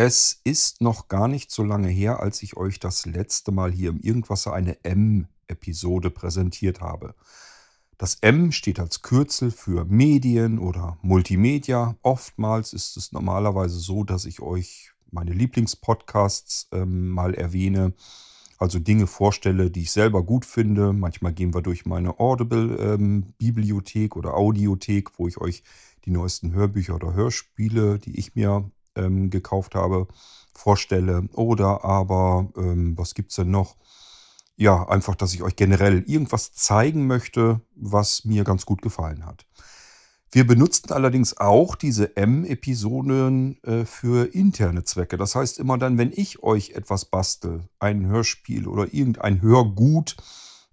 Es ist noch gar nicht so lange her, als ich euch das letzte Mal hier im Irgendwasser eine M-Episode präsentiert habe. Das M steht als Kürzel für Medien oder Multimedia. Oftmals ist es normalerweise so, dass ich euch meine Lieblingspodcasts ähm, mal erwähne. Also Dinge vorstelle, die ich selber gut finde. Manchmal gehen wir durch meine Audible-Bibliothek ähm, oder Audiothek, wo ich euch die neuesten Hörbücher oder Hörspiele, die ich mir ähm, gekauft habe, vorstelle. Oder aber, ähm, was gibt es denn noch? Ja, einfach, dass ich euch generell irgendwas zeigen möchte, was mir ganz gut gefallen hat. Wir benutzen allerdings auch diese M-Episoden äh, für interne Zwecke. Das heißt, immer dann, wenn ich euch etwas bastel, ein Hörspiel oder irgendein Hörgut,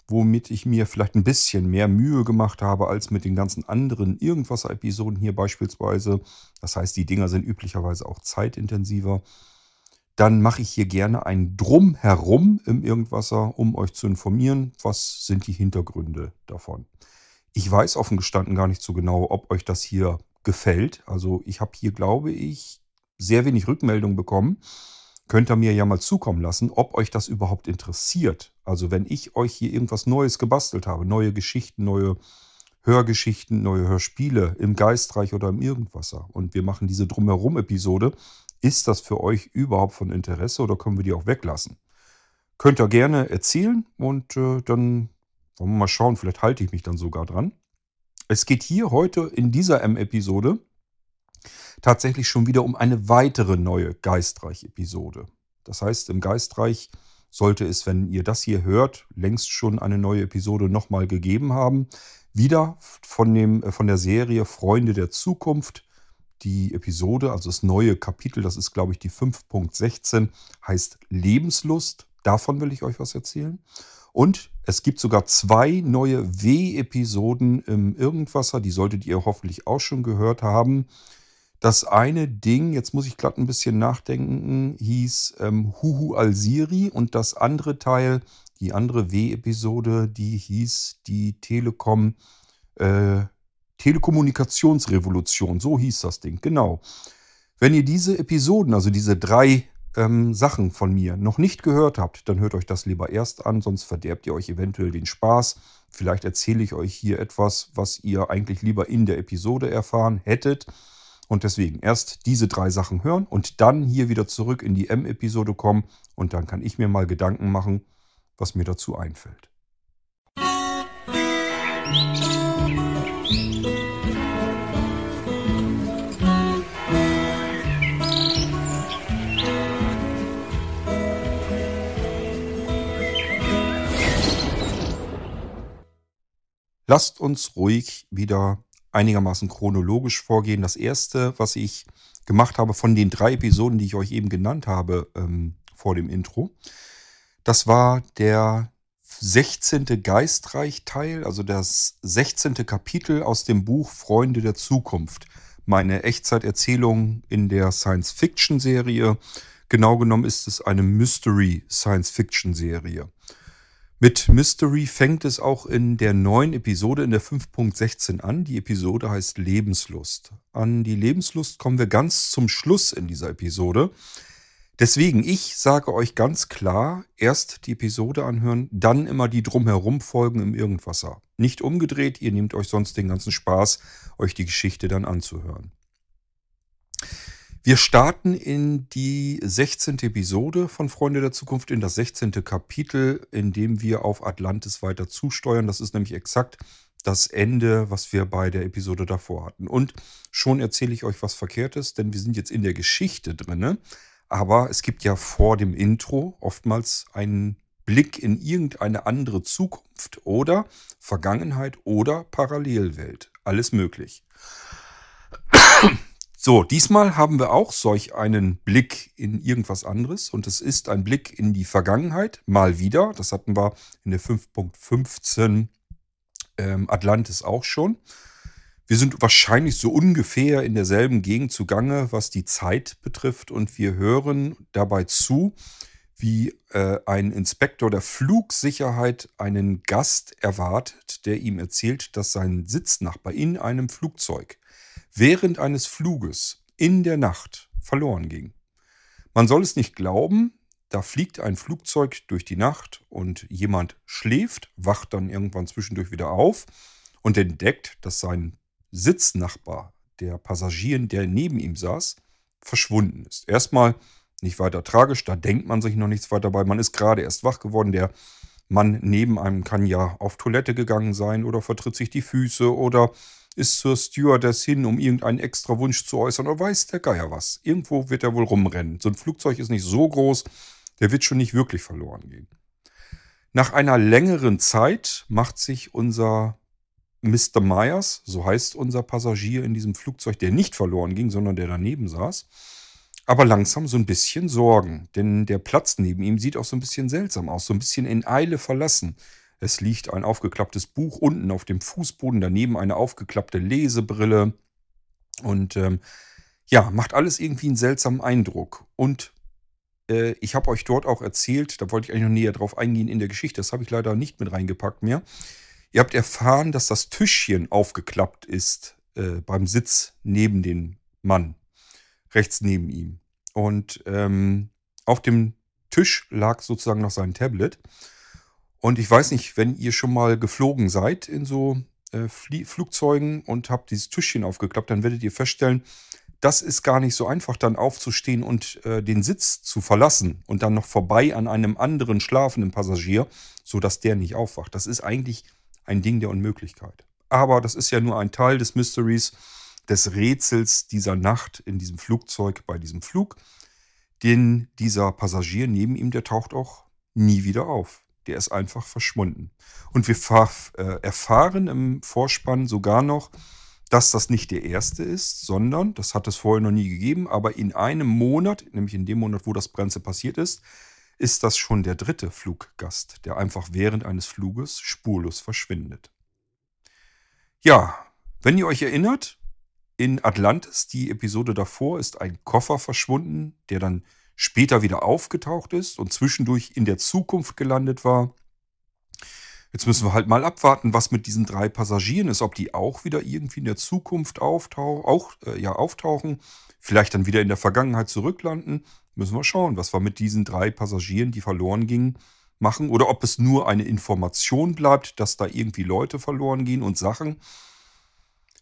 womit ich mir vielleicht ein bisschen mehr Mühe gemacht habe als mit den ganzen anderen Irgendwas-Episoden hier beispielsweise. Das heißt, die Dinger sind üblicherweise auch zeitintensiver. Dann mache ich hier gerne ein Drumherum im Irgendwasser, um euch zu informieren, was sind die Hintergründe davon. Ich weiß offen gestanden gar nicht so genau, ob euch das hier gefällt. Also ich habe hier, glaube ich, sehr wenig Rückmeldung bekommen könnt ihr mir ja mal zukommen lassen, ob euch das überhaupt interessiert. Also wenn ich euch hier irgendwas Neues gebastelt habe, neue Geschichten, neue Hörgeschichten, neue Hörspiele im Geistreich oder im Irgendwasser und wir machen diese Drumherum-Episode, ist das für euch überhaupt von Interesse oder können wir die auch weglassen? Könnt ihr gerne erzählen und äh, dann wollen wir mal schauen, vielleicht halte ich mich dann sogar dran. Es geht hier heute in dieser M-Episode tatsächlich schon wieder um eine weitere neue Geistreich-Episode. Das heißt, im Geistreich sollte es, wenn ihr das hier hört, längst schon eine neue Episode nochmal gegeben haben. Wieder von, dem, äh, von der Serie Freunde der Zukunft. Die Episode, also das neue Kapitel, das ist, glaube ich, die 5.16, heißt Lebenslust. Davon will ich euch was erzählen. Und es gibt sogar zwei neue W-Episoden im Irgendwasser. Die solltet ihr hoffentlich auch schon gehört haben. Das eine Ding, jetzt muss ich glatt ein bisschen nachdenken, hieß ähm, Huhu Al-Siri und das andere Teil, die andere W-Episode, die hieß die Telekom, äh, Telekommunikationsrevolution. So hieß das Ding, genau. Wenn ihr diese Episoden, also diese drei ähm, Sachen von mir noch nicht gehört habt, dann hört euch das lieber erst an, sonst verderbt ihr euch eventuell den Spaß. Vielleicht erzähle ich euch hier etwas, was ihr eigentlich lieber in der Episode erfahren hättet. Und deswegen erst diese drei Sachen hören und dann hier wieder zurück in die M-Episode kommen und dann kann ich mir mal Gedanken machen, was mir dazu einfällt. Lasst uns ruhig wieder einigermaßen chronologisch vorgehen. Das erste, was ich gemacht habe von den drei Episoden, die ich euch eben genannt habe ähm, vor dem Intro, das war der 16. Geistreich-Teil, also das 16. Kapitel aus dem Buch Freunde der Zukunft. Meine Echtzeiterzählung in der Science-Fiction-Serie. Genau genommen ist es eine Mystery-Science-Fiction-Serie. Mit Mystery fängt es auch in der neuen Episode in der 5.16 an. Die Episode heißt Lebenslust. An die Lebenslust kommen wir ganz zum Schluss in dieser Episode. Deswegen, ich sage euch ganz klar, erst die Episode anhören, dann immer die drumherum Folgen im Irgendwasser. Nicht umgedreht, ihr nehmt euch sonst den ganzen Spaß, euch die Geschichte dann anzuhören. Wir starten in die 16. Episode von Freunde der Zukunft, in das 16. Kapitel, in dem wir auf Atlantis weiter zusteuern. Das ist nämlich exakt das Ende, was wir bei der Episode davor hatten. Und schon erzähle ich euch was Verkehrtes, denn wir sind jetzt in der Geschichte drinne. Aber es gibt ja vor dem Intro oftmals einen Blick in irgendeine andere Zukunft oder Vergangenheit oder Parallelwelt. Alles möglich. So, diesmal haben wir auch solch einen Blick in irgendwas anderes und es ist ein Blick in die Vergangenheit, mal wieder. Das hatten wir in der 5.15 ähm, Atlantis auch schon. Wir sind wahrscheinlich so ungefähr in derselben Gegend zugange, was die Zeit betrifft und wir hören dabei zu, wie äh, ein Inspektor der Flugsicherheit einen Gast erwartet, der ihm erzählt, dass sein Sitznachbar in einem Flugzeug während eines Fluges in der Nacht verloren ging. Man soll es nicht glauben, da fliegt ein Flugzeug durch die Nacht und jemand schläft, wacht dann irgendwann zwischendurch wieder auf und entdeckt, dass sein Sitznachbar, der Passagier, der neben ihm saß, verschwunden ist. Erstmal nicht weiter tragisch, da denkt man sich noch nichts weiter bei. Man ist gerade erst wach geworden. Der Mann neben einem kann ja auf Toilette gegangen sein oder vertritt sich die Füße oder ist zur Stewardess hin, um irgendeinen extra Wunsch zu äußern oder weiß der Geier was. Irgendwo wird er wohl rumrennen. So ein Flugzeug ist nicht so groß, der wird schon nicht wirklich verloren gehen. Nach einer längeren Zeit macht sich unser Mr. Myers, so heißt unser Passagier in diesem Flugzeug, der nicht verloren ging, sondern der daneben saß, aber langsam so ein bisschen Sorgen. Denn der Platz neben ihm sieht auch so ein bisschen seltsam aus, so ein bisschen in Eile verlassen. Es liegt ein aufgeklapptes Buch unten auf dem Fußboden, daneben eine aufgeklappte Lesebrille. Und ähm, ja, macht alles irgendwie einen seltsamen Eindruck. Und äh, ich habe euch dort auch erzählt, da wollte ich eigentlich noch näher drauf eingehen in der Geschichte, das habe ich leider nicht mit reingepackt mehr. Ihr habt erfahren, dass das Tischchen aufgeklappt ist äh, beim Sitz neben dem Mann, rechts neben ihm. Und ähm, auf dem Tisch lag sozusagen noch sein Tablet. Und ich weiß nicht, wenn ihr schon mal geflogen seid in so äh, Flugzeugen und habt dieses Tischchen aufgeklappt, dann werdet ihr feststellen, das ist gar nicht so einfach, dann aufzustehen und äh, den Sitz zu verlassen und dann noch vorbei an einem anderen schlafenden Passagier, sodass der nicht aufwacht. Das ist eigentlich ein Ding der Unmöglichkeit. Aber das ist ja nur ein Teil des Mysteries, des Rätsels dieser Nacht in diesem Flugzeug bei diesem Flug. Denn dieser Passagier neben ihm, der taucht auch nie wieder auf. Der ist einfach verschwunden. Und wir äh, erfahren im Vorspann sogar noch, dass das nicht der erste ist, sondern, das hat es vorher noch nie gegeben, aber in einem Monat, nämlich in dem Monat, wo das Brenze passiert ist, ist das schon der dritte Fluggast, der einfach während eines Fluges spurlos verschwindet. Ja, wenn ihr euch erinnert, in Atlantis, die Episode davor, ist ein Koffer verschwunden, der dann später wieder aufgetaucht ist und zwischendurch in der Zukunft gelandet war. Jetzt müssen wir halt mal abwarten, was mit diesen drei Passagieren ist, ob die auch wieder irgendwie in der Zukunft auftauchen, auch, äh, ja, auftauchen, vielleicht dann wieder in der Vergangenheit zurücklanden Müssen wir schauen, was wir mit diesen drei Passagieren, die verloren gingen, machen. Oder ob es nur eine Information bleibt, dass da irgendwie Leute verloren gehen und Sachen.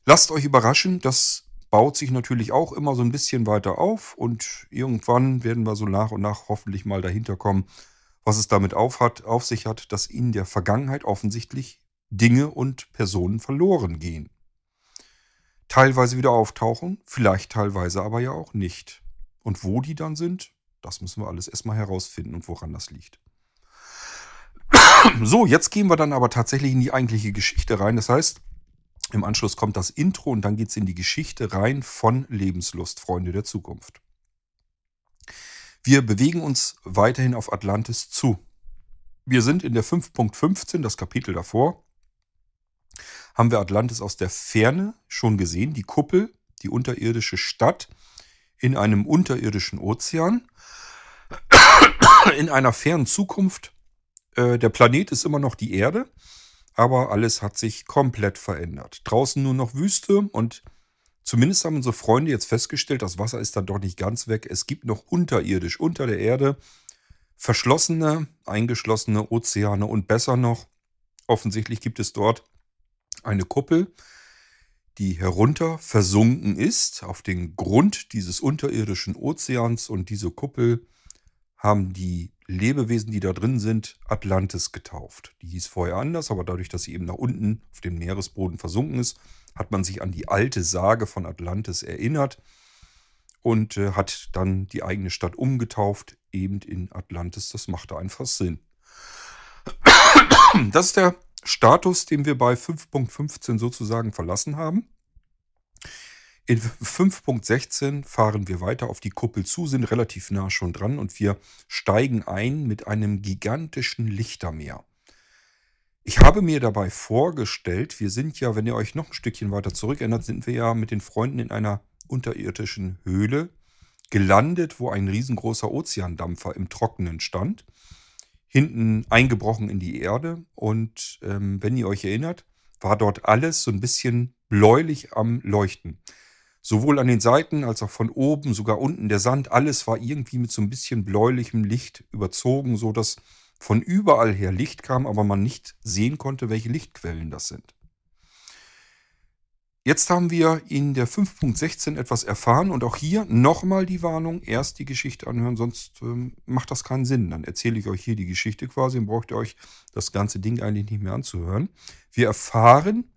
Lasst euch überraschen, das baut sich natürlich auch immer so ein bisschen weiter auf und irgendwann werden wir so nach und nach hoffentlich mal dahinter kommen, was es damit auf, hat, auf sich hat, dass in der Vergangenheit offensichtlich Dinge und Personen verloren gehen. Teilweise wieder auftauchen, vielleicht teilweise aber ja auch nicht. Und wo die dann sind, das müssen wir alles erstmal herausfinden und woran das liegt. So, jetzt gehen wir dann aber tatsächlich in die eigentliche Geschichte rein. Das heißt, im Anschluss kommt das Intro und dann geht es in die Geschichte rein von Lebenslust, Freunde der Zukunft. Wir bewegen uns weiterhin auf Atlantis zu. Wir sind in der 5.15, das Kapitel davor. Haben wir Atlantis aus der Ferne schon gesehen, die Kuppel, die unterirdische Stadt in einem unterirdischen Ozean, in einer fernen Zukunft. Äh, der Planet ist immer noch die Erde, aber alles hat sich komplett verändert. Draußen nur noch Wüste und zumindest haben unsere Freunde jetzt festgestellt, das Wasser ist dann doch nicht ganz weg. Es gibt noch unterirdisch, unter der Erde, verschlossene, eingeschlossene Ozeane und besser noch, offensichtlich gibt es dort eine Kuppel, die herunter versunken ist auf den Grund dieses unterirdischen Ozeans und diese Kuppel haben die Lebewesen, die da drin sind, Atlantis getauft. Die hieß vorher anders, aber dadurch, dass sie eben nach unten auf dem Meeresboden versunken ist, hat man sich an die alte Sage von Atlantis erinnert und äh, hat dann die eigene Stadt umgetauft, eben in Atlantis. Das machte einfach Sinn. Das ist der Status, den wir bei 5.15 sozusagen verlassen haben. In 5.16 fahren wir weiter auf die Kuppel zu, sind relativ nah schon dran und wir steigen ein mit einem gigantischen Lichtermeer. Ich habe mir dabei vorgestellt, wir sind ja, wenn ihr euch noch ein Stückchen weiter zurückerinnert, sind wir ja mit den Freunden in einer unterirdischen Höhle gelandet, wo ein riesengroßer Ozeandampfer im Trockenen stand hinten eingebrochen in die Erde. Und ähm, wenn ihr euch erinnert, war dort alles so ein bisschen bläulich am Leuchten. Sowohl an den Seiten als auch von oben, sogar unten der Sand, alles war irgendwie mit so ein bisschen bläulichem Licht überzogen, so dass von überall her Licht kam, aber man nicht sehen konnte, welche Lichtquellen das sind. Jetzt haben wir in der 5.16 etwas erfahren und auch hier nochmal die Warnung, erst die Geschichte anhören, sonst ähm, macht das keinen Sinn. Dann erzähle ich euch hier die Geschichte quasi und braucht ihr euch das ganze Ding eigentlich nicht mehr anzuhören. Wir erfahren,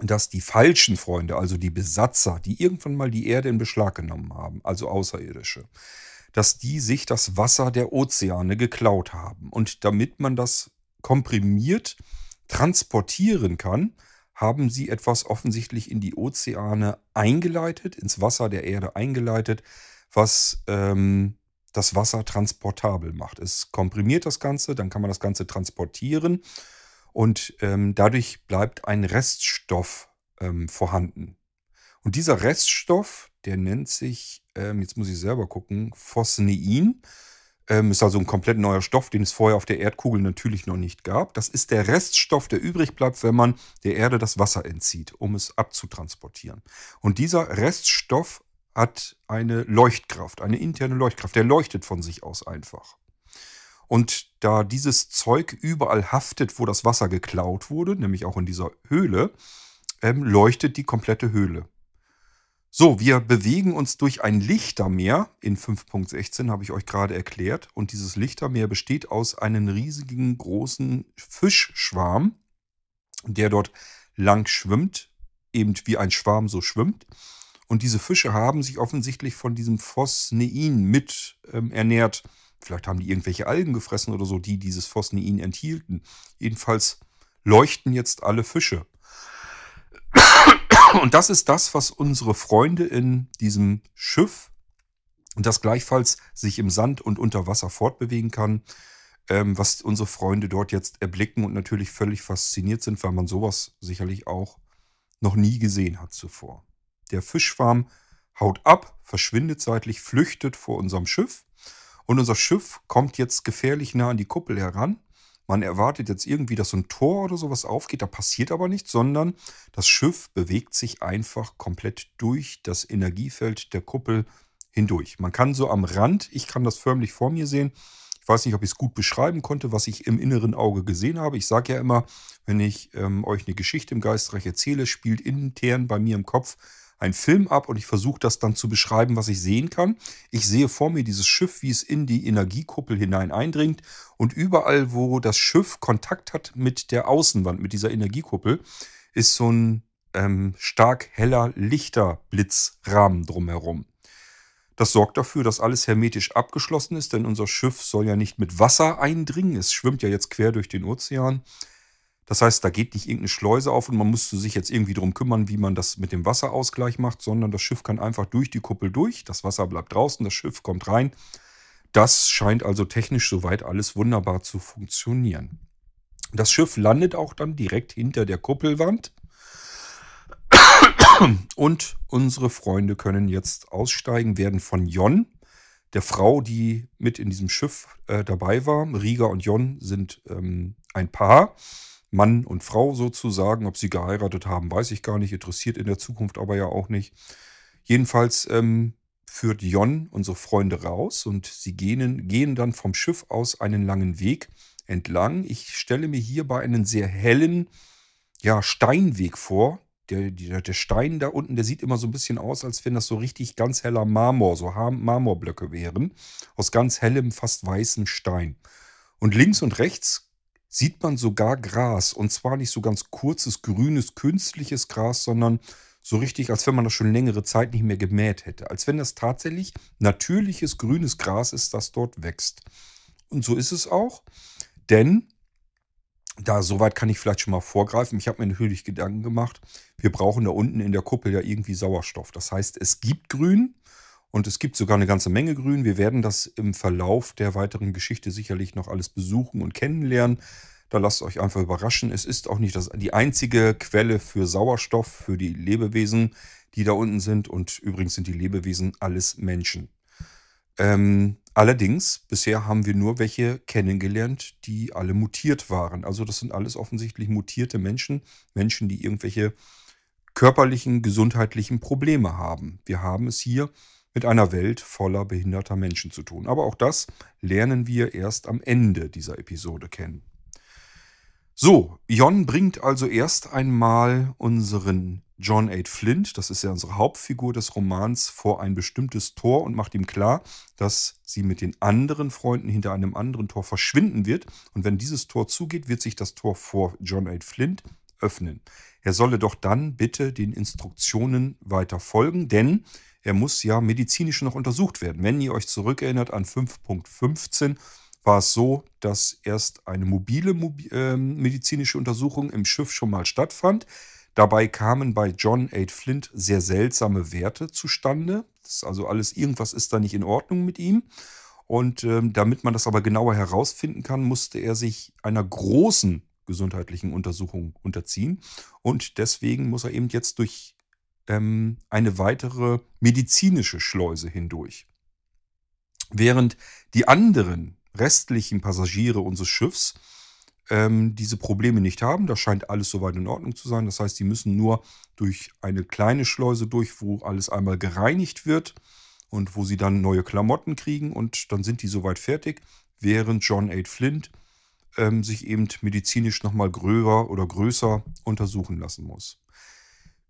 dass die falschen Freunde, also die Besatzer, die irgendwann mal die Erde in Beschlag genommen haben, also Außerirdische, dass die sich das Wasser der Ozeane geklaut haben. Und damit man das komprimiert transportieren kann, haben sie etwas offensichtlich in die Ozeane eingeleitet, ins Wasser der Erde eingeleitet, was ähm, das Wasser transportabel macht. Es komprimiert das Ganze, dann kann man das Ganze transportieren und ähm, dadurch bleibt ein Reststoff ähm, vorhanden. Und dieser Reststoff, der nennt sich, ähm, jetzt muss ich selber gucken, Phosnein. Ähm, ist also ein komplett neuer Stoff, den es vorher auf der Erdkugel natürlich noch nicht gab. Das ist der Reststoff, der übrig bleibt, wenn man der Erde das Wasser entzieht, um es abzutransportieren. Und dieser Reststoff hat eine Leuchtkraft, eine interne Leuchtkraft. Der leuchtet von sich aus einfach. Und da dieses Zeug überall haftet, wo das Wasser geklaut wurde, nämlich auch in dieser Höhle, ähm, leuchtet die komplette Höhle. So, wir bewegen uns durch ein Lichtermeer. In 5.16 habe ich euch gerade erklärt. Und dieses Lichtermeer besteht aus einem riesigen, großen Fischschwarm, der dort lang schwimmt, eben wie ein Schwarm so schwimmt. Und diese Fische haben sich offensichtlich von diesem Phosnein mit ähm, ernährt. Vielleicht haben die irgendwelche Algen gefressen oder so, die dieses Phosnein enthielten. Jedenfalls leuchten jetzt alle Fische. Und das ist das, was unsere Freunde in diesem Schiff, das gleichfalls sich im Sand und unter Wasser fortbewegen kann, ähm, was unsere Freunde dort jetzt erblicken und natürlich völlig fasziniert sind, weil man sowas sicherlich auch noch nie gesehen hat zuvor. Der Fischschwarm haut ab, verschwindet seitlich, flüchtet vor unserem Schiff und unser Schiff kommt jetzt gefährlich nah an die Kuppel heran man erwartet jetzt irgendwie, dass so ein Tor oder sowas aufgeht, da passiert aber nichts, sondern das Schiff bewegt sich einfach komplett durch das Energiefeld der Kuppel hindurch. Man kann so am Rand, ich kann das förmlich vor mir sehen, ich weiß nicht, ob ich es gut beschreiben konnte, was ich im inneren Auge gesehen habe. Ich sage ja immer, wenn ich ähm, euch eine Geschichte im Geistreich erzähle, spielt intern bei mir im Kopf einen Film ab und ich versuche das dann zu beschreiben, was ich sehen kann. Ich sehe vor mir dieses Schiff, wie es in die Energiekuppel hinein eindringt und überall, wo das Schiff Kontakt hat mit der Außenwand, mit dieser Energiekuppel, ist so ein ähm, stark heller Lichterblitzrahmen drumherum. Das sorgt dafür, dass alles hermetisch abgeschlossen ist, denn unser Schiff soll ja nicht mit Wasser eindringen. Es schwimmt ja jetzt quer durch den Ozean. Das heißt, da geht nicht irgendeine Schleuse auf und man musste sich jetzt irgendwie darum kümmern, wie man das mit dem Wasserausgleich macht, sondern das Schiff kann einfach durch die Kuppel durch. Das Wasser bleibt draußen, das Schiff kommt rein. Das scheint also technisch soweit alles wunderbar zu funktionieren. Das Schiff landet auch dann direkt hinter der Kuppelwand. Und unsere Freunde können jetzt aussteigen, werden von Jon, der Frau, die mit in diesem Schiff äh, dabei war. Riga und Jon sind ähm, ein Paar Mann und Frau sozusagen. Ob sie geheiratet haben, weiß ich gar nicht. Interessiert in der Zukunft aber ja auch nicht. Jedenfalls ähm, führt Jon unsere Freunde raus und sie gehen, gehen dann vom Schiff aus einen langen Weg entlang. Ich stelle mir hierbei einen sehr hellen ja, Steinweg vor. Der, der, der Stein da unten, der sieht immer so ein bisschen aus, als wenn das so richtig ganz heller Marmor, so Marmorblöcke wären. Aus ganz hellem, fast weißem Stein. Und links und rechts sieht man sogar Gras. Und zwar nicht so ganz kurzes, grünes, künstliches Gras, sondern so richtig, als wenn man das schon längere Zeit nicht mehr gemäht hätte. Als wenn das tatsächlich natürliches grünes Gras ist, das dort wächst. Und so ist es auch, denn da soweit kann ich vielleicht schon mal vorgreifen. Ich habe mir natürlich Gedanken gemacht, wir brauchen da unten in der Kuppel ja irgendwie Sauerstoff. Das heißt, es gibt Grün und es gibt sogar eine ganze Menge Grün. Wir werden das im Verlauf der weiteren Geschichte sicherlich noch alles besuchen und kennenlernen. Da lasst euch einfach überraschen. Es ist auch nicht das, die einzige Quelle für Sauerstoff für die Lebewesen, die da unten sind. Und übrigens sind die Lebewesen alles Menschen. Ähm, allerdings, bisher haben wir nur welche kennengelernt, die alle mutiert waren. Also das sind alles offensichtlich mutierte Menschen. Menschen, die irgendwelche körperlichen, gesundheitlichen Probleme haben. Wir haben es hier mit einer Welt voller behinderter Menschen zu tun. Aber auch das lernen wir erst am Ende dieser Episode kennen. So, Jon bringt also erst einmal unseren John 8 Flint, das ist ja unsere Hauptfigur des Romans, vor ein bestimmtes Tor und macht ihm klar, dass sie mit den anderen Freunden hinter einem anderen Tor verschwinden wird. Und wenn dieses Tor zugeht, wird sich das Tor vor John 8 Flint öffnen. Er solle doch dann bitte den Instruktionen weiter folgen, denn er muss ja medizinisch noch untersucht werden. Wenn ihr euch zurückerinnert an 5.15, war es so, dass erst eine mobile äh, medizinische Untersuchung im Schiff schon mal stattfand. Dabei kamen bei John 8 Flint sehr seltsame Werte zustande. Das ist also alles, irgendwas ist da nicht in Ordnung mit ihm. Und ähm, damit man das aber genauer herausfinden kann, musste er sich einer großen gesundheitlichen Untersuchung unterziehen. Und deswegen muss er eben jetzt durch ähm, eine weitere medizinische Schleuse hindurch. Während die anderen restlichen Passagiere unseres Schiffs ähm, diese Probleme nicht haben. Da scheint alles soweit in Ordnung zu sein. Das heißt, die müssen nur durch eine kleine Schleuse durch, wo alles einmal gereinigt wird und wo sie dann neue Klamotten kriegen und dann sind die soweit fertig, während John 8 Flint ähm, sich eben medizinisch nochmal größer oder größer untersuchen lassen muss.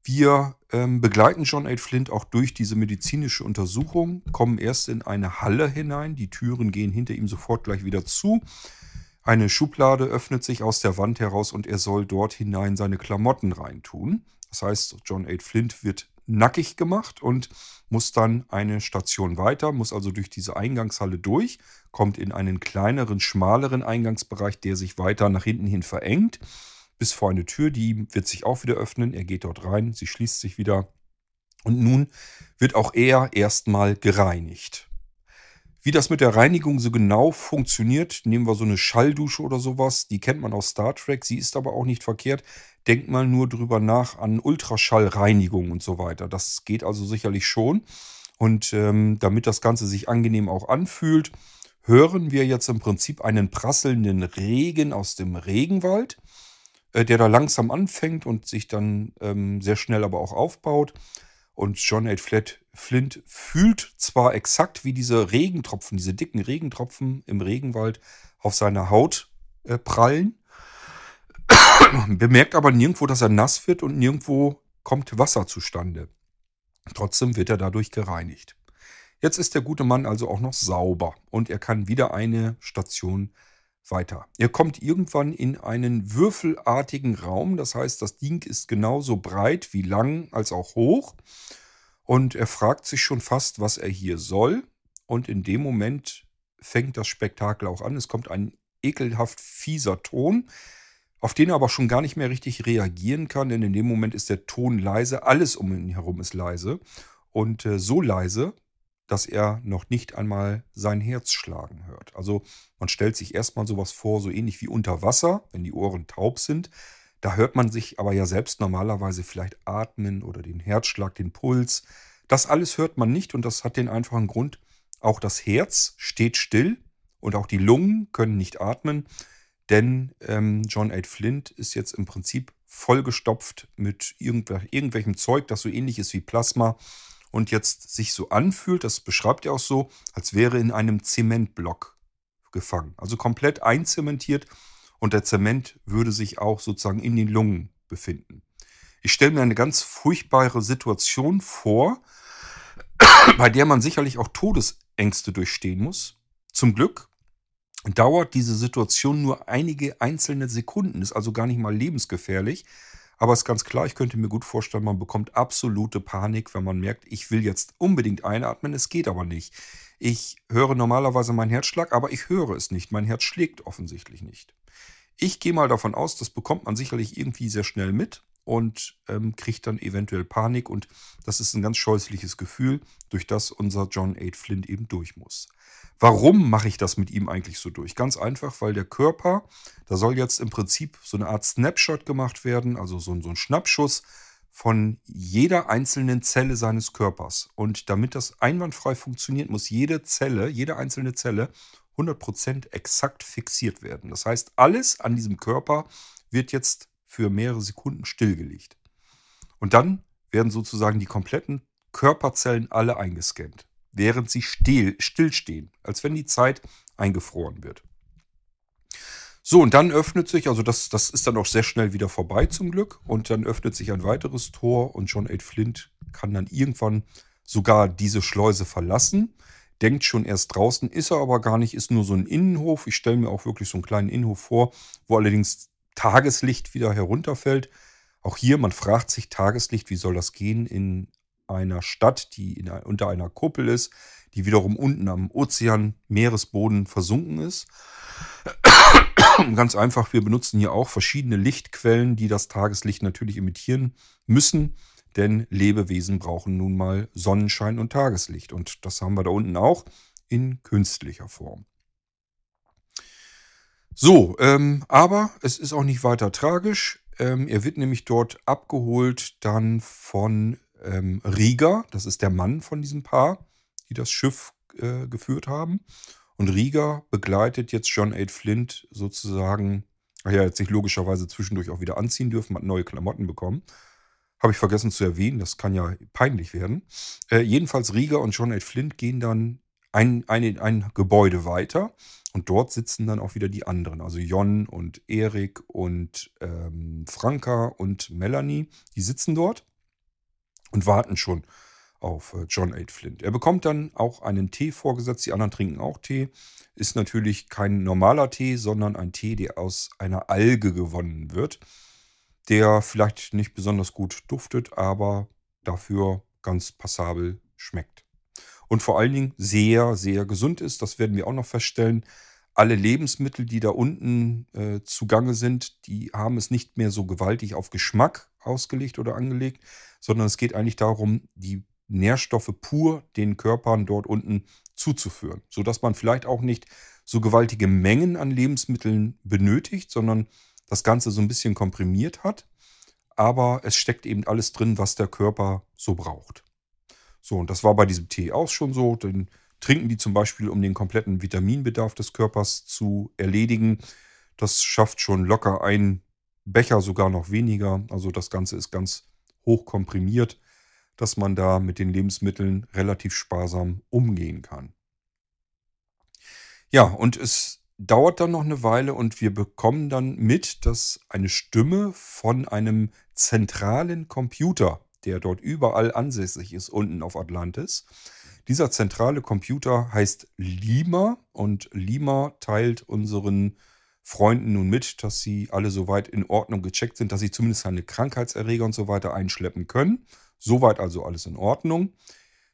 Wir ähm, begleiten John 8 Flint auch durch diese medizinische Untersuchung, kommen erst in eine Halle hinein, die Türen gehen hinter ihm sofort gleich wieder zu. Eine Schublade öffnet sich aus der Wand heraus und er soll dort hinein seine Klamotten reintun. Das heißt, John 8 Flint wird nackig gemacht und muss dann eine Station weiter, muss also durch diese Eingangshalle durch, kommt in einen kleineren, schmaleren Eingangsbereich, der sich weiter nach hinten hin verengt bis vor eine Tür, die wird sich auch wieder öffnen. Er geht dort rein, sie schließt sich wieder. Und nun wird auch er erstmal gereinigt. Wie das mit der Reinigung so genau funktioniert, nehmen wir so eine Schalldusche oder sowas, die kennt man aus Star Trek, sie ist aber auch nicht verkehrt. Denkt mal nur drüber nach an Ultraschallreinigung und so weiter. Das geht also sicherlich schon. Und ähm, damit das Ganze sich angenehm auch anfühlt, hören wir jetzt im Prinzip einen prasselnden Regen aus dem Regenwald. Äh, der da langsam anfängt und sich dann ähm, sehr schnell aber auch aufbaut. Und John H. Flint fühlt zwar exakt wie diese Regentropfen, diese dicken Regentropfen im Regenwald auf seiner Haut äh, prallen, bemerkt aber nirgendwo, dass er nass wird und nirgendwo kommt Wasser zustande. Trotzdem wird er dadurch gereinigt. Jetzt ist der gute Mann also auch noch sauber und er kann wieder eine Station weiter. Ihr kommt irgendwann in einen würfelartigen Raum, das heißt, das Ding ist genauso breit wie lang als auch hoch. Und er fragt sich schon fast, was er hier soll. Und in dem Moment fängt das Spektakel auch an. Es kommt ein ekelhaft fieser Ton, auf den er aber schon gar nicht mehr richtig reagieren kann, denn in dem Moment ist der Ton leise, alles um ihn herum ist leise. Und äh, so leise, dass er noch nicht einmal sein Herz schlagen hört. Also man stellt sich erstmal sowas vor, so ähnlich wie unter Wasser, wenn die Ohren taub sind. Da hört man sich aber ja selbst normalerweise vielleicht atmen oder den Herzschlag, den Puls. Das alles hört man nicht und das hat den einfachen Grund, auch das Herz steht still und auch die Lungen können nicht atmen, denn ähm, John A. Flint ist jetzt im Prinzip vollgestopft mit irgendwel irgendwelchem Zeug, das so ähnlich ist wie Plasma und jetzt sich so anfühlt, das beschreibt er auch so, als wäre in einem Zementblock gefangen. Also komplett einzementiert und der Zement würde sich auch sozusagen in den Lungen befinden. Ich stelle mir eine ganz furchtbare Situation vor, bei der man sicherlich auch Todesängste durchstehen muss. Zum Glück dauert diese Situation nur einige einzelne Sekunden, ist also gar nicht mal lebensgefährlich. Aber es ist ganz klar, ich könnte mir gut vorstellen, man bekommt absolute Panik, wenn man merkt, ich will jetzt unbedingt einatmen, es geht aber nicht. Ich höre normalerweise meinen Herzschlag, aber ich höre es nicht. Mein Herz schlägt offensichtlich nicht. Ich gehe mal davon aus, das bekommt man sicherlich irgendwie sehr schnell mit und ähm, kriegt dann eventuell Panik. Und das ist ein ganz scheußliches Gefühl, durch das unser John 8 Flint eben durch muss. Warum mache ich das mit ihm eigentlich so durch? Ganz einfach, weil der Körper, da soll jetzt im Prinzip so eine Art Snapshot gemacht werden, also so, so ein Schnappschuss von jeder einzelnen Zelle seines Körpers. Und damit das einwandfrei funktioniert, muss jede Zelle, jede einzelne Zelle 100% exakt fixiert werden. Das heißt, alles an diesem Körper wird jetzt für mehrere Sekunden stillgelegt. Und dann werden sozusagen die kompletten Körperzellen alle eingescannt, während sie still, stillstehen, als wenn die Zeit eingefroren wird. So, und dann öffnet sich, also das, das ist dann auch sehr schnell wieder vorbei zum Glück, und dann öffnet sich ein weiteres Tor und John 8 Flint kann dann irgendwann sogar diese Schleuse verlassen. Denkt schon erst draußen, ist er aber gar nicht, ist nur so ein Innenhof. Ich stelle mir auch wirklich so einen kleinen Innenhof vor, wo allerdings Tageslicht wieder herunterfällt. Auch hier, man fragt sich Tageslicht, wie soll das gehen in einer Stadt, die in, unter einer Kuppel ist, die wiederum unten am Ozean, Meeresboden versunken ist. Ganz einfach, wir benutzen hier auch verschiedene Lichtquellen, die das Tageslicht natürlich imitieren müssen, denn Lebewesen brauchen nun mal Sonnenschein und Tageslicht. Und das haben wir da unten auch in künstlicher Form. So, ähm, aber es ist auch nicht weiter tragisch. Ähm, er wird nämlich dort abgeholt dann von ähm, Rieger, das ist der Mann von diesem Paar, die das Schiff äh, geführt haben. Und Rieger begleitet jetzt John 8 Flint sozusagen, ach ja, jetzt sich logischerweise zwischendurch auch wieder anziehen dürfen, hat neue Klamotten bekommen. Habe ich vergessen zu erwähnen, das kann ja peinlich werden. Äh, jedenfalls Rieger und John 8 Flint gehen dann ein, ein, ein Gebäude weiter und dort sitzen dann auch wieder die anderen, also Jon und Erik und ähm, Franka und Melanie, die sitzen dort und warten schon auf äh, John 8 Flint. Er bekommt dann auch einen Tee vorgesetzt, die anderen trinken auch Tee. Ist natürlich kein normaler Tee, sondern ein Tee, der aus einer Alge gewonnen wird, der vielleicht nicht besonders gut duftet, aber dafür ganz passabel schmeckt. Und vor allen Dingen sehr, sehr gesund ist, das werden wir auch noch feststellen. Alle Lebensmittel, die da unten äh, zugange sind, die haben es nicht mehr so gewaltig auf Geschmack ausgelegt oder angelegt, sondern es geht eigentlich darum, die Nährstoffe pur den Körpern dort unten zuzuführen, sodass man vielleicht auch nicht so gewaltige Mengen an Lebensmitteln benötigt, sondern das Ganze so ein bisschen komprimiert hat. Aber es steckt eben alles drin, was der Körper so braucht. So, und das war bei diesem Tee auch schon so. Den trinken die zum Beispiel, um den kompletten Vitaminbedarf des Körpers zu erledigen. Das schafft schon locker ein Becher, sogar noch weniger. Also das Ganze ist ganz hoch komprimiert dass man da mit den Lebensmitteln relativ sparsam umgehen kann. Ja, und es dauert dann noch eine Weile und wir bekommen dann mit, dass eine Stimme von einem zentralen Computer, der dort überall ansässig ist, unten auf Atlantis, dieser zentrale Computer heißt Lima und Lima teilt unseren Freunden nun mit, dass sie alle soweit in Ordnung gecheckt sind, dass sie zumindest keine Krankheitserreger und so weiter einschleppen können. Soweit also alles in Ordnung.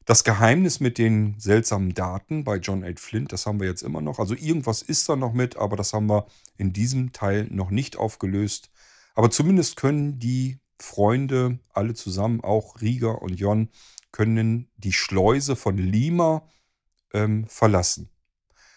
Das Geheimnis mit den seltsamen Daten bei John 8 Flint, das haben wir jetzt immer noch. Also irgendwas ist da noch mit, aber das haben wir in diesem Teil noch nicht aufgelöst. Aber zumindest können die Freunde alle zusammen, auch Rieger und Jon, können die Schleuse von Lima ähm, verlassen.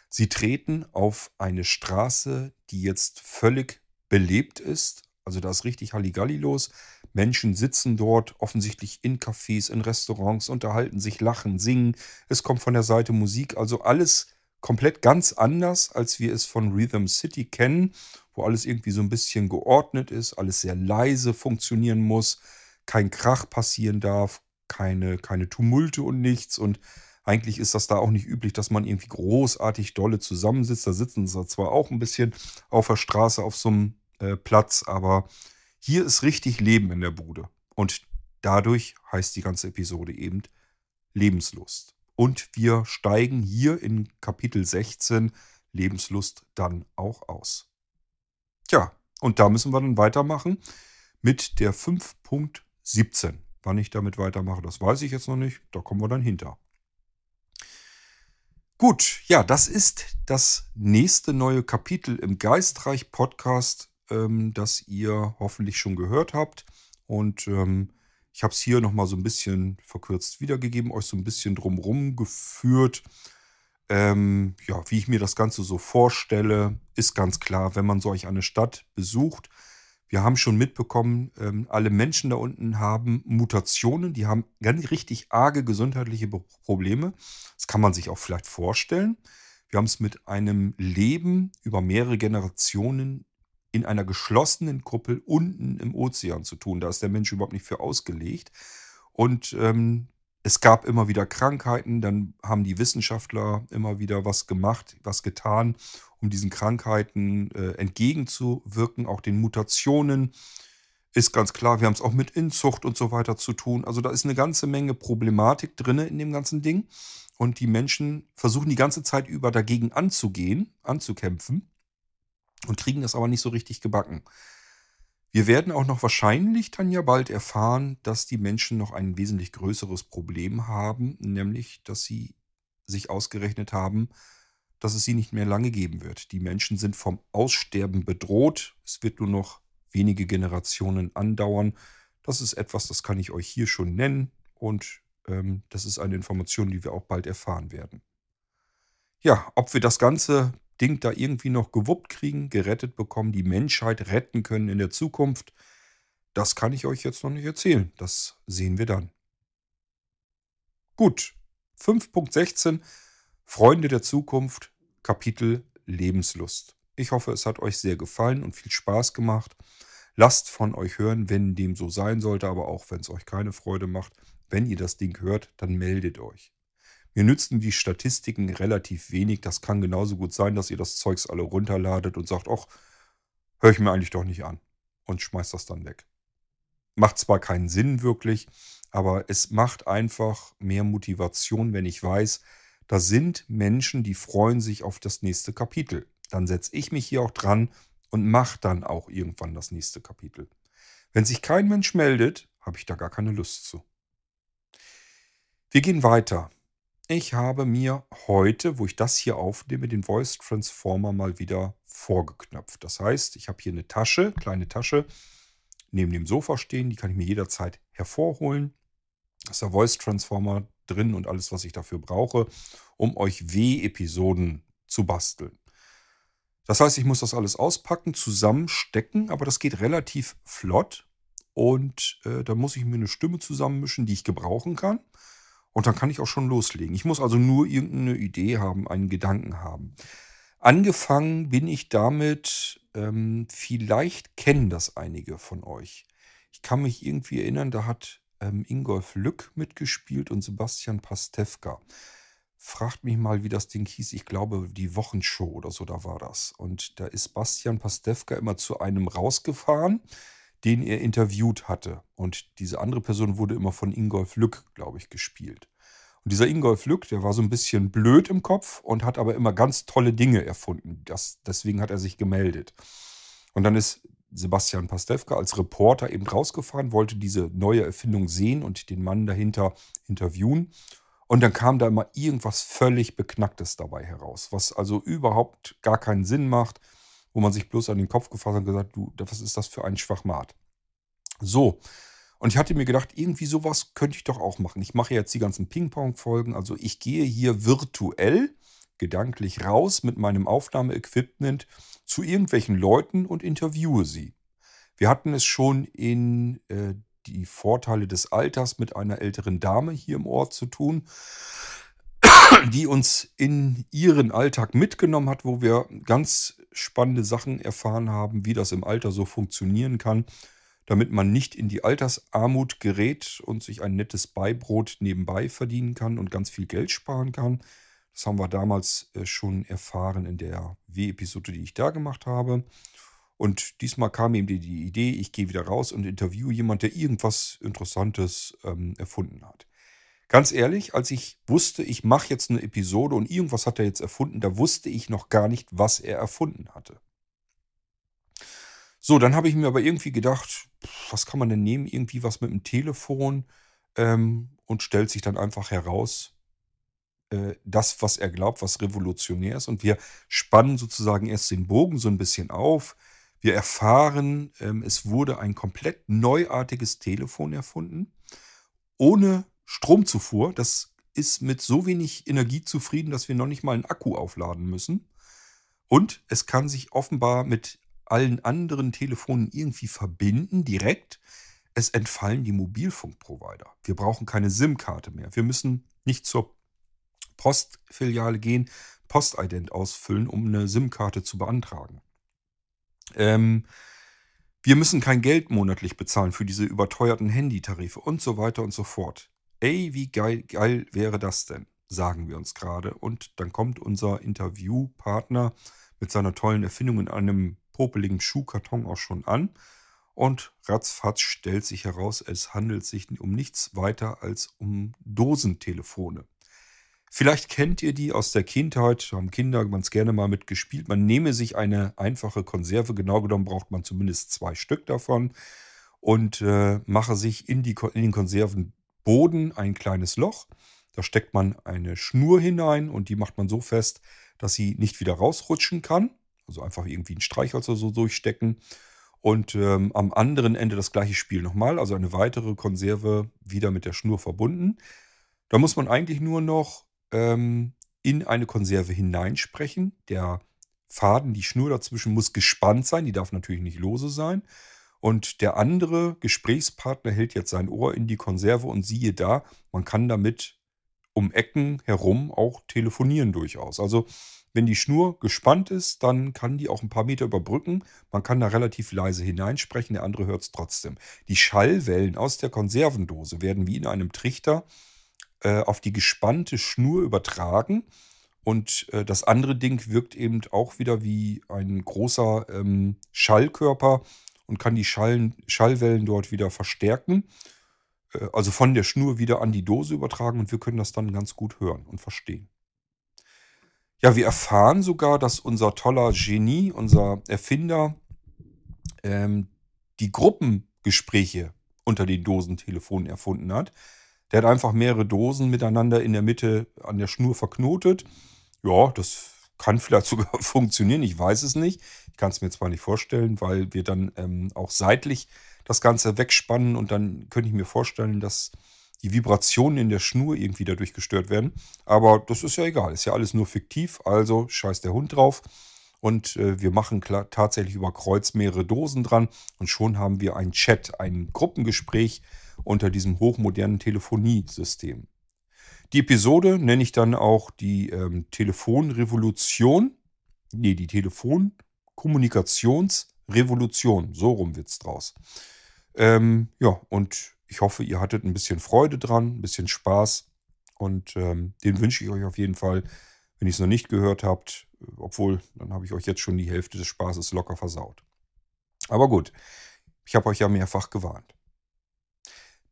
Sie treten auf eine Straße, die jetzt völlig belebt ist. Also da ist richtig Halligalli los. Menschen sitzen dort offensichtlich in Cafés, in Restaurants, unterhalten sich, lachen, singen. Es kommt von der Seite Musik. Also alles komplett ganz anders, als wir es von Rhythm City kennen, wo alles irgendwie so ein bisschen geordnet ist, alles sehr leise funktionieren muss, kein Krach passieren darf, keine, keine Tumulte und nichts. Und eigentlich ist das da auch nicht üblich, dass man irgendwie großartig dolle zusammensitzt. Da sitzen sie zwar auch ein bisschen auf der Straße auf so einem äh, Platz, aber hier ist richtig Leben in der Bude. Und dadurch heißt die ganze Episode eben Lebenslust. Und wir steigen hier in Kapitel 16 Lebenslust dann auch aus. Tja, und da müssen wir dann weitermachen mit der 5.17. Wann ich damit weitermache, das weiß ich jetzt noch nicht. Da kommen wir dann hinter. Gut, ja, das ist das nächste neue Kapitel im Geistreich Podcast ähm, das ihr hoffentlich schon gehört habt. Und ähm, ich habe es hier nochmal so ein bisschen verkürzt wiedergegeben, euch so ein bisschen drumrum geführt. Ähm, ja, wie ich mir das Ganze so vorstelle, ist ganz klar, wenn man solch eine Stadt besucht. Wir haben schon mitbekommen, ähm, alle Menschen da unten haben Mutationen, die haben ganz richtig arge gesundheitliche Probleme. Das kann man sich auch vielleicht vorstellen. Wir haben es mit einem Leben über mehrere Generationen in einer geschlossenen Kuppel unten im Ozean zu tun. Da ist der Mensch überhaupt nicht für ausgelegt. Und ähm, es gab immer wieder Krankheiten, dann haben die Wissenschaftler immer wieder was gemacht, was getan, um diesen Krankheiten äh, entgegenzuwirken, auch den Mutationen. Ist ganz klar, wir haben es auch mit Inzucht und so weiter zu tun. Also da ist eine ganze Menge Problematik drin in dem ganzen Ding. Und die Menschen versuchen die ganze Zeit über dagegen anzugehen, anzukämpfen und kriegen das aber nicht so richtig gebacken. Wir werden auch noch wahrscheinlich dann ja bald erfahren, dass die Menschen noch ein wesentlich größeres Problem haben, nämlich dass sie sich ausgerechnet haben, dass es sie nicht mehr lange geben wird. Die Menschen sind vom Aussterben bedroht. Es wird nur noch wenige Generationen andauern. Das ist etwas, das kann ich euch hier schon nennen und ähm, das ist eine Information, die wir auch bald erfahren werden. Ja, ob wir das Ganze Ding da irgendwie noch gewuppt kriegen, gerettet bekommen, die Menschheit retten können in der Zukunft, das kann ich euch jetzt noch nicht erzählen. Das sehen wir dann. Gut, 5.16 Freunde der Zukunft, Kapitel Lebenslust. Ich hoffe, es hat euch sehr gefallen und viel Spaß gemacht. Lasst von euch hören, wenn dem so sein sollte, aber auch wenn es euch keine Freude macht. Wenn ihr das Ding hört, dann meldet euch. Mir nützen die Statistiken relativ wenig. Das kann genauso gut sein, dass ihr das Zeugs alle runterladet und sagt, ach, höre ich mir eigentlich doch nicht an. Und schmeißt das dann weg. Macht zwar keinen Sinn wirklich, aber es macht einfach mehr Motivation, wenn ich weiß, da sind Menschen, die freuen sich auf das nächste Kapitel. Dann setze ich mich hier auch dran und mache dann auch irgendwann das nächste Kapitel. Wenn sich kein Mensch meldet, habe ich da gar keine Lust zu. Wir gehen weiter. Ich habe mir heute, wo ich das hier aufnehme, den Voice Transformer mal wieder vorgeknöpft. Das heißt, ich habe hier eine Tasche, kleine Tasche, neben dem Sofa stehen. Die kann ich mir jederzeit hervorholen. Da ist der Voice Transformer drin und alles, was ich dafür brauche, um euch W-Episoden zu basteln. Das heißt, ich muss das alles auspacken, zusammenstecken, aber das geht relativ flott. Und äh, da muss ich mir eine Stimme zusammenmischen, die ich gebrauchen kann. Und dann kann ich auch schon loslegen. Ich muss also nur irgendeine Idee haben, einen Gedanken haben. Angefangen bin ich damit, ähm, vielleicht kennen das einige von euch. Ich kann mich irgendwie erinnern, da hat ähm, Ingolf Lück mitgespielt und Sebastian Pastewka. Fragt mich mal, wie das Ding hieß. Ich glaube, die Wochenshow oder so, da war das. Und da ist Bastian Pastewka immer zu einem rausgefahren den er interviewt hatte. Und diese andere Person wurde immer von Ingolf Lück, glaube ich, gespielt. Und dieser Ingolf Lück, der war so ein bisschen blöd im Kopf und hat aber immer ganz tolle Dinge erfunden. Das, deswegen hat er sich gemeldet. Und dann ist Sebastian Pastewka als Reporter eben rausgefahren, wollte diese neue Erfindung sehen und den Mann dahinter interviewen. Und dann kam da immer irgendwas völlig Beknacktes dabei heraus, was also überhaupt gar keinen Sinn macht wo man sich bloß an den Kopf gefasst hat und gesagt, du, was ist das für ein Schwachmat? So. Und ich hatte mir gedacht, irgendwie sowas könnte ich doch auch machen. Ich mache jetzt die ganzen Ping-Pong-Folgen. Also ich gehe hier virtuell, gedanklich raus mit meinem Aufnahmeequipment zu irgendwelchen Leuten und interviewe sie. Wir hatten es schon in äh, die Vorteile des Alters mit einer älteren Dame hier im Ort zu tun die uns in ihren Alltag mitgenommen hat, wo wir ganz spannende Sachen erfahren haben, wie das im Alter so funktionieren kann, damit man nicht in die Altersarmut gerät und sich ein nettes Beibrot nebenbei verdienen kann und ganz viel Geld sparen kann. Das haben wir damals äh, schon erfahren in der W-Episode, die ich da gemacht habe. Und diesmal kam ihm die, Idee, ich gehe wieder raus und interviewe jemanden, der irgendwas Interessantes ähm, erfunden hat. Ganz ehrlich, als ich wusste, ich mache jetzt eine Episode und irgendwas hat er jetzt erfunden, da wusste ich noch gar nicht, was er erfunden hatte. So, dann habe ich mir aber irgendwie gedacht, was kann man denn nehmen? Irgendwie was mit dem Telefon ähm, und stellt sich dann einfach heraus, äh, das, was er glaubt, was revolutionär ist. Und wir spannen sozusagen erst den Bogen so ein bisschen auf. Wir erfahren, ähm, es wurde ein komplett neuartiges Telefon erfunden, ohne Stromzufuhr, das ist mit so wenig Energie zufrieden, dass wir noch nicht mal einen Akku aufladen müssen. Und es kann sich offenbar mit allen anderen Telefonen irgendwie verbinden, direkt. Es entfallen die Mobilfunkprovider. Wir brauchen keine SIM-Karte mehr. Wir müssen nicht zur Postfiliale gehen, Postident ausfüllen, um eine SIM-Karte zu beantragen. Ähm, wir müssen kein Geld monatlich bezahlen für diese überteuerten Handytarife und so weiter und so fort. Ey, wie geil, geil wäre das denn? Sagen wir uns gerade. Und dann kommt unser Interviewpartner mit seiner tollen Erfindung in einem popeligen Schuhkarton auch schon an. Und ratzfatz stellt sich heraus, es handelt sich um nichts weiter als um Dosentelefone. Vielleicht kennt ihr die aus der Kindheit, haben Kinder ganz gerne mal mitgespielt. Man nehme sich eine einfache Konserve, genau genommen braucht man zumindest zwei Stück davon und äh, mache sich in, die, in den Konservenboden ein kleines Loch. Da steckt man eine Schnur hinein und die macht man so fest, dass sie nicht wieder rausrutschen kann. Also einfach irgendwie ein Streichholz oder so durchstecken. Und ähm, am anderen Ende das gleiche Spiel nochmal, also eine weitere Konserve wieder mit der Schnur verbunden. Da muss man eigentlich nur noch ähm, in eine Konserve hineinsprechen. Der Faden, die Schnur dazwischen muss gespannt sein, die darf natürlich nicht lose sein. Und der andere Gesprächspartner hält jetzt sein Ohr in die Konserve und siehe da, man kann damit um Ecken herum auch telefonieren durchaus. Also wenn die Schnur gespannt ist, dann kann die auch ein paar Meter überbrücken. Man kann da relativ leise hineinsprechen, der andere hört es trotzdem. Die Schallwellen aus der Konservendose werden wie in einem Trichter äh, auf die gespannte Schnur übertragen. Und äh, das andere Ding wirkt eben auch wieder wie ein großer ähm, Schallkörper und kann die Schallen, Schallwellen dort wieder verstärken. Äh, also von der Schnur wieder an die Dose übertragen und wir können das dann ganz gut hören und verstehen. Ja, wir erfahren sogar, dass unser toller Genie, unser Erfinder, ähm, die Gruppengespräche unter den Dosentelefonen erfunden hat. Der hat einfach mehrere Dosen miteinander in der Mitte an der Schnur verknotet. Ja, das kann vielleicht sogar funktionieren, ich weiß es nicht. Kann es mir zwar nicht vorstellen, weil wir dann ähm, auch seitlich das Ganze wegspannen und dann könnte ich mir vorstellen, dass die Vibrationen in der Schnur irgendwie dadurch gestört werden. Aber das ist ja egal, ist ja alles nur fiktiv, also scheiß der Hund drauf. Und äh, wir machen klar, tatsächlich über Kreuz mehrere Dosen dran und schon haben wir ein Chat, ein Gruppengespräch unter diesem hochmodernen Telefoniesystem. Die Episode nenne ich dann auch die ähm, Telefonrevolution. Nee, die Telefonkommunikationsrevolution. So rum wird's draus. Ähm, ja, und ich hoffe, ihr hattet ein bisschen Freude dran, ein bisschen Spaß. Und ähm, den wünsche ich euch auf jeden Fall, wenn ihr es noch nicht gehört habt. Obwohl, dann habe ich euch jetzt schon die Hälfte des Spaßes locker versaut. Aber gut, ich habe euch ja mehrfach gewarnt.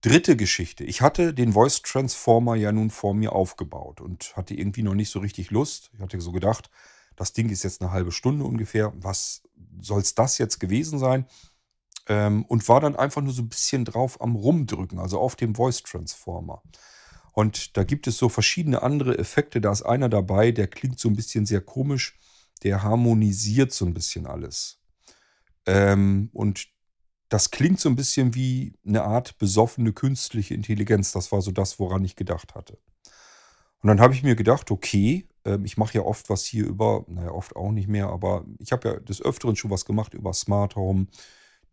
Dritte Geschichte. Ich hatte den Voice Transformer ja nun vor mir aufgebaut und hatte irgendwie noch nicht so richtig Lust. Ich hatte so gedacht, das Ding ist jetzt eine halbe Stunde ungefähr. Was soll es das jetzt gewesen sein? Ähm, und war dann einfach nur so ein bisschen drauf am Rumdrücken, also auf dem Voice Transformer. Und da gibt es so verschiedene andere Effekte. Da ist einer dabei, der klingt so ein bisschen sehr komisch. Der harmonisiert so ein bisschen alles. Ähm, und das klingt so ein bisschen wie eine Art besoffene künstliche Intelligenz. Das war so das, woran ich gedacht hatte. Und dann habe ich mir gedacht, okay, ich mache ja oft was hier über, naja, oft auch nicht mehr, aber ich habe ja des Öfteren schon was gemacht über Smart Home,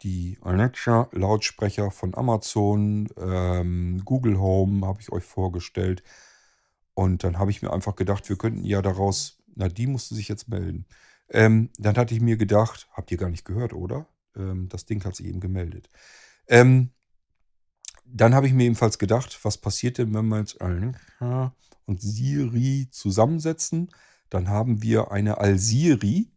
die Alexa-Lautsprecher von Amazon, ähm, Google Home habe ich euch vorgestellt. Und dann habe ich mir einfach gedacht, wir könnten ja daraus, na, die musste sich jetzt melden. Ähm, dann hatte ich mir gedacht, habt ihr gar nicht gehört, oder? Ähm, das Ding hat sich eben gemeldet. Ähm, dann habe ich mir ebenfalls gedacht, was passiert denn, wenn wir jetzt Alexa und Siri zusammensetzen? Dann haben wir eine Al-Siri,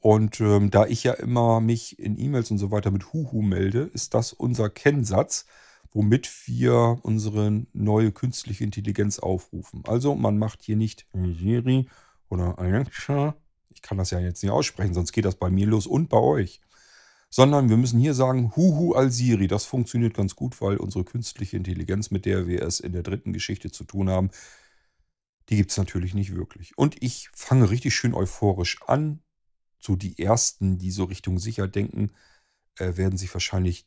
und ähm, da ich ja immer mich in E-Mails und so weiter mit Huhu melde, ist das unser Kennsatz, womit wir unsere neue künstliche Intelligenz aufrufen. Also man macht hier nicht Siri oder Alexa, ich kann das ja jetzt nicht aussprechen, sonst geht das bei mir los und bei euch. Sondern wir müssen hier sagen Huhu al-Siri. Das funktioniert ganz gut, weil unsere künstliche Intelligenz, mit der wir es in der dritten Geschichte zu tun haben, die gibt es natürlich nicht wirklich. Und ich fange richtig schön euphorisch an, so die ersten, die so Richtung sicher denken, äh, werden sich wahrscheinlich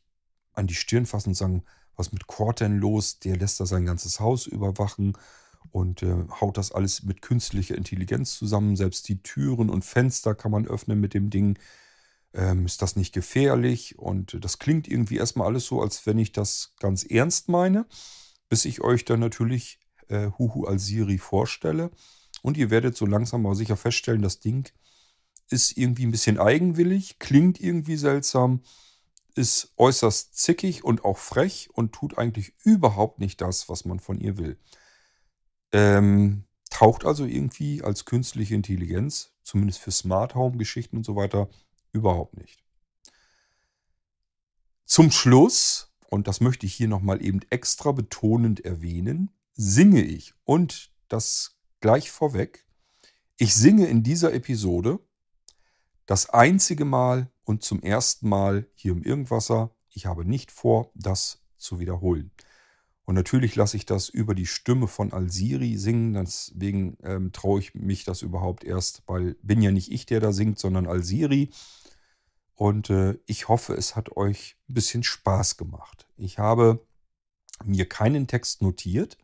an die Stirn fassen und sagen, was mit Cord denn los? Der lässt da sein ganzes Haus überwachen und äh, haut das alles mit künstlicher Intelligenz zusammen. Selbst die Türen und Fenster kann man öffnen mit dem Ding. Ähm, ist das nicht gefährlich? Und das klingt irgendwie erstmal alles so, als wenn ich das ganz ernst meine, bis ich euch dann natürlich äh, Huhu al-Siri vorstelle. Und ihr werdet so langsam aber sicher feststellen, das Ding ist irgendwie ein bisschen eigenwillig, klingt irgendwie seltsam, ist äußerst zickig und auch frech und tut eigentlich überhaupt nicht das, was man von ihr will. Ähm, taucht also irgendwie als künstliche Intelligenz, zumindest für Smart Home Geschichten und so weiter, überhaupt nicht. Zum Schluss, und das möchte ich hier nochmal eben extra betonend erwähnen, singe ich und das gleich vorweg. Ich singe in dieser Episode das einzige Mal und zum ersten Mal hier im Irgendwasser. Ich habe nicht vor, das zu wiederholen. Und natürlich lasse ich das über die Stimme von Alsiri singen. Deswegen ähm, traue ich mich das überhaupt erst, weil bin ja nicht ich, der da singt, sondern Alsiri. Und äh, ich hoffe, es hat euch ein bisschen Spaß gemacht. Ich habe mir keinen Text notiert.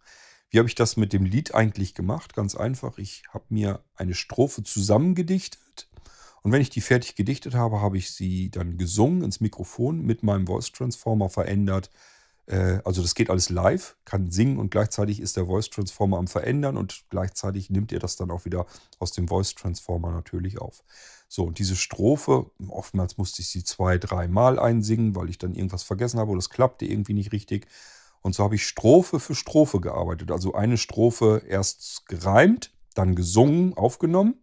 Wie habe ich das mit dem Lied eigentlich gemacht? Ganz einfach. Ich habe mir eine Strophe zusammengedichtet. Und wenn ich die fertig gedichtet habe, habe ich sie dann gesungen ins Mikrofon mit meinem Voice Transformer verändert. Äh, also das geht alles live, kann singen und gleichzeitig ist der Voice Transformer am Verändern und gleichzeitig nimmt ihr das dann auch wieder aus dem Voice Transformer natürlich auf. So, und diese Strophe, oftmals musste ich sie zwei, dreimal einsingen, weil ich dann irgendwas vergessen habe oder es klappte irgendwie nicht richtig. Und so habe ich Strophe für Strophe gearbeitet. Also eine Strophe erst gereimt, dann gesungen, aufgenommen.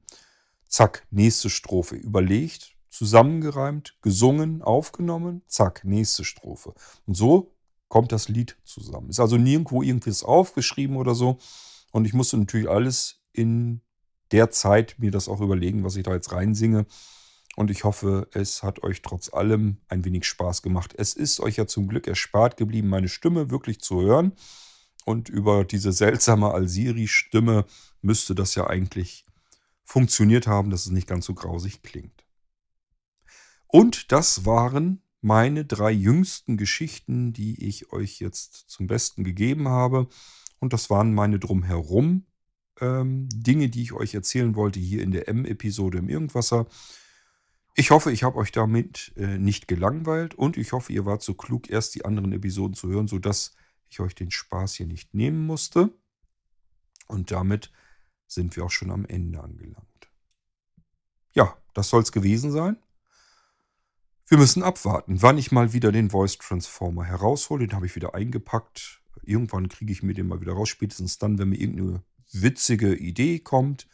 Zack, nächste Strophe überlegt, zusammengereimt, gesungen, aufgenommen. Zack, nächste Strophe. Und so kommt das Lied zusammen. Ist also nirgendwo irgendwas aufgeschrieben oder so. Und ich musste natürlich alles in der Zeit mir das auch überlegen, was ich da jetzt reinsinge. Und ich hoffe, es hat euch trotz allem ein wenig Spaß gemacht. Es ist euch ja zum Glück erspart geblieben, meine Stimme wirklich zu hören. Und über diese seltsame Alsiri-Stimme müsste das ja eigentlich funktioniert haben, dass es nicht ganz so grausig klingt. Und das waren meine drei jüngsten Geschichten, die ich euch jetzt zum Besten gegeben habe. Und das waren meine drumherum ähm, Dinge, die ich euch erzählen wollte hier in der M-Episode im Irgendwasser. Ich hoffe, ich habe euch damit äh, nicht gelangweilt und ich hoffe, ihr wart so klug, erst die anderen Episoden zu hören, sodass ich euch den Spaß hier nicht nehmen musste. Und damit sind wir auch schon am Ende angelangt. Ja, das soll es gewesen sein. Wir müssen abwarten, wann ich mal wieder den Voice Transformer heraushole. Den habe ich wieder eingepackt. Irgendwann kriege ich mir den mal wieder raus. Spätestens dann, wenn mir irgendeine witzige Idee kommt.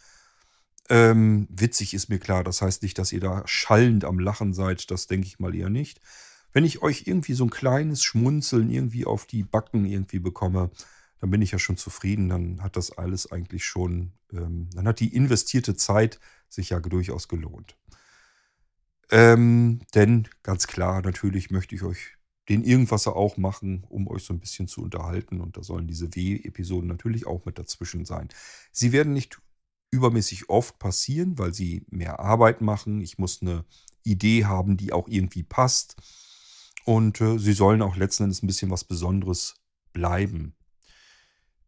Ähm, witzig ist mir klar, das heißt nicht, dass ihr da schallend am Lachen seid, das denke ich mal eher nicht. Wenn ich euch irgendwie so ein kleines Schmunzeln irgendwie auf die Backen irgendwie bekomme, dann bin ich ja schon zufrieden, dann hat das alles eigentlich schon, ähm, dann hat die investierte Zeit sich ja durchaus gelohnt. Ähm, denn ganz klar, natürlich möchte ich euch den Irgendwasser auch machen, um euch so ein bisschen zu unterhalten. Und da sollen diese W-Episoden natürlich auch mit dazwischen sein. Sie werden nicht übermäßig oft passieren, weil sie mehr Arbeit machen. Ich muss eine Idee haben, die auch irgendwie passt. Und äh, sie sollen auch letzten Endes ein bisschen was Besonderes bleiben.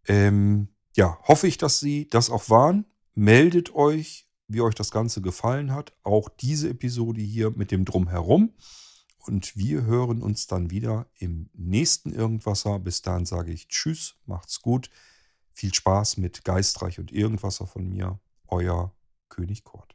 Ähm, ja, hoffe ich, dass Sie das auch waren. Meldet euch, wie euch das Ganze gefallen hat. Auch diese Episode hier mit dem Drumherum. Und wir hören uns dann wieder im nächsten Irgendwasser. Bis dahin sage ich Tschüss, macht's gut. Viel Spaß mit Geistreich und Irgendwasser von mir. Euer König Kort.